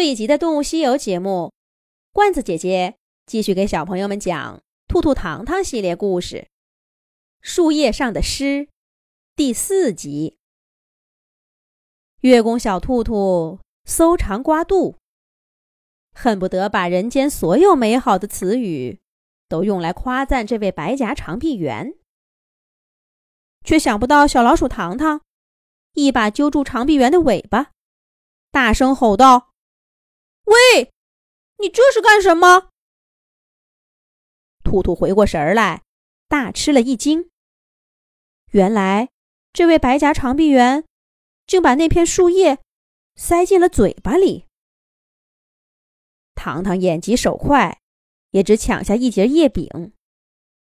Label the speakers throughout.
Speaker 1: 这一集的《动物西游》节目，罐子姐姐继续给小朋友们讲《兔兔糖糖》系列故事，《树叶上的诗》第四集。月宫小兔兔搜肠刮肚，恨不得把人间所有美好的词语都用来夸赞这位白颊长臂猿，却想不到小老鼠糖糖一把揪住长臂猿的尾巴，大声吼道。喂，你这是干什么？兔兔回过神儿来，大吃了一惊。原来，这位白颊长臂猿竟把那片树叶塞进了嘴巴里。糖糖眼疾手快，也只抢下一截叶柄，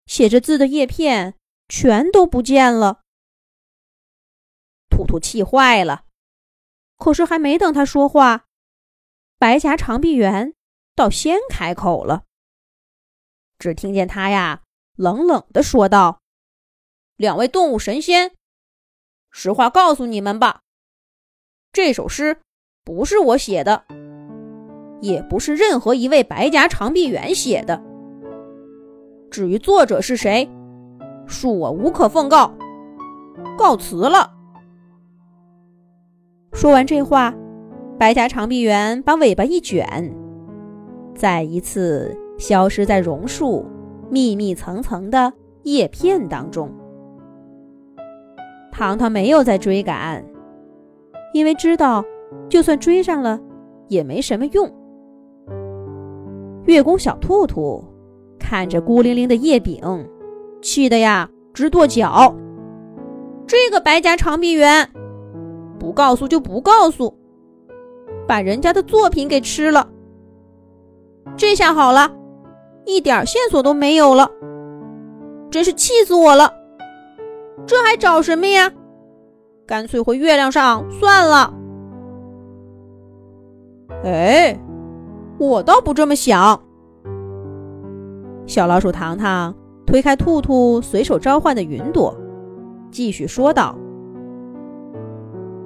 Speaker 1: 写着字的叶片全都不见了。兔兔气坏了，可是还没等他说话。白颊长臂猿倒先开口了，只听见他呀冷冷的说道：“两位动物神仙，实话告诉你们吧，这首诗不是我写的，也不是任何一位白颊长臂猿写的。至于作者是谁，恕我无可奉告，告辞了。”说完这话。白颊长臂猿把尾巴一卷，再一次消失在榕树密密层层的叶片当中。糖糖没有再追赶，因为知道，就算追上了，也没什么用。月宫小兔兔看着孤零零的叶柄，气得呀直跺脚。这个白颊长臂猿，不告诉就不告诉。把人家的作品给吃了，这下好了，一点线索都没有了，真是气死我了！这还找什么呀？干脆回月亮上算了。哎，我倒不这么想。小老鼠糖糖推开兔兔随手召唤的云朵，继续说道：“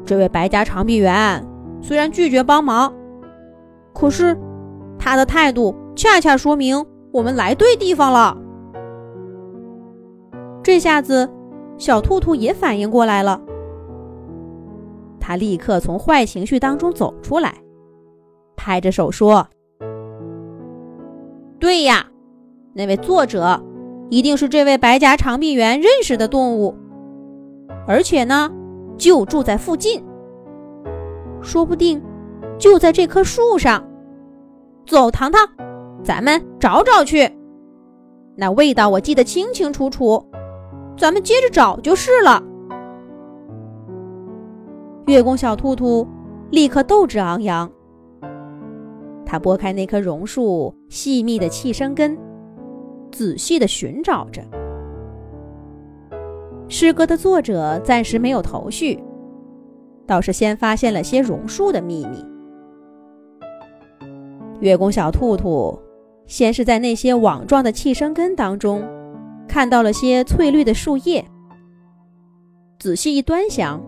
Speaker 1: 这位白家长臂猿。”虽然拒绝帮忙，可是他的态度恰恰说明我们来对地方了。这下子，小兔兔也反应过来了，他立刻从坏情绪当中走出来，拍着手说：“对呀，那位作者一定是这位白颊长臂猿认识的动物，而且呢，就住在附近。”说不定就在这棵树上。走，糖糖，咱们找找去。那味道我记得清清楚楚，咱们接着找就是了。月宫小兔兔立刻斗志昂扬，他拨开那棵榕树细密的气生根，仔细的寻找着。诗歌的作者暂时没有头绪。倒是先发现了些榕树的秘密。月宫小兔兔先是在那些网状的气生根当中，看到了些翠绿的树叶。仔细一端详，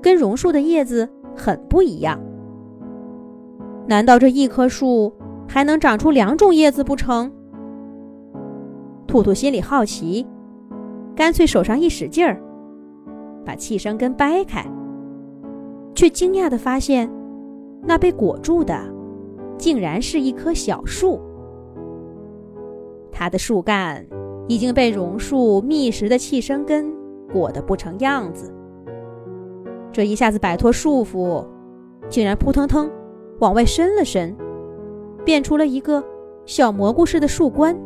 Speaker 1: 跟榕树的叶子很不一样。难道这一棵树还能长出两种叶子不成？兔兔心里好奇，干脆手上一使劲儿，把气生根掰开。却惊讶地发现，那被裹住的，竟然是一棵小树。它的树干已经被榕树密实的气生根裹得不成样子。这一下子摆脱束缚，竟然扑腾腾往外伸了伸，变出了一个小蘑菇似的树冠。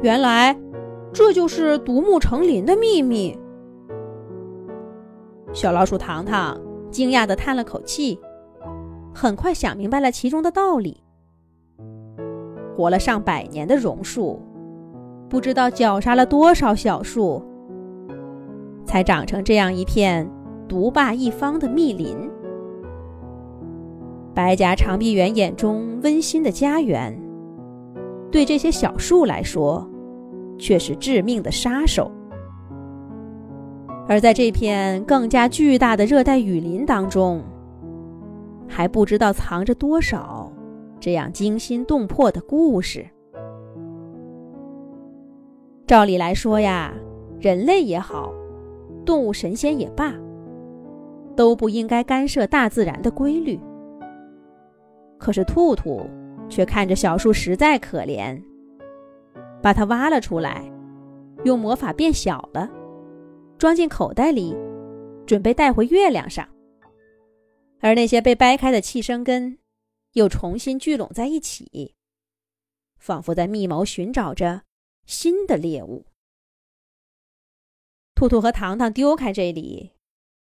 Speaker 1: 原来，这就是独木成林的秘密。小老鼠糖糖惊讶地叹了口气，很快想明白了其中的道理。活了上百年的榕树，不知道绞杀了多少小树，才长成这样一片独霸一方的密林。白颊长臂猿眼中温馨的家园，对这些小树来说，却是致命的杀手。而在这片更加巨大的热带雨林当中，还不知道藏着多少这样惊心动魄的故事。照理来说呀，人类也好，动物神仙也罢，都不应该干涉大自然的规律。可是兔兔却看着小树实在可怜，把它挖了出来，用魔法变小了，装进口袋里，准备带回月亮上。而那些被掰开的气生根，又重新聚拢在一起，仿佛在密谋寻找着。新的猎物。兔兔和糖糖丢开这里，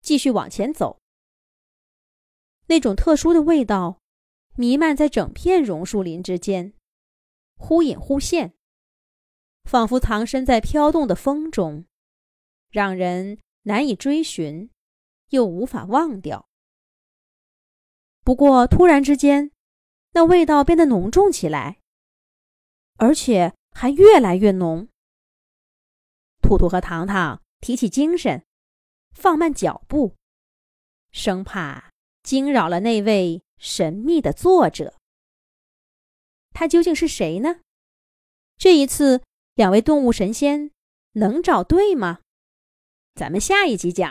Speaker 1: 继续往前走。那种特殊的味道弥漫在整片榕树林之间，忽隐忽现，仿佛藏身在飘动的风中，让人难以追寻，又无法忘掉。不过，突然之间，那味道变得浓重起来，而且。还越来越浓。兔兔和糖糖提起精神，放慢脚步，生怕惊扰了那位神秘的作者。他究竟是谁呢？这一次，两位动物神仙能找对吗？咱们下一集讲。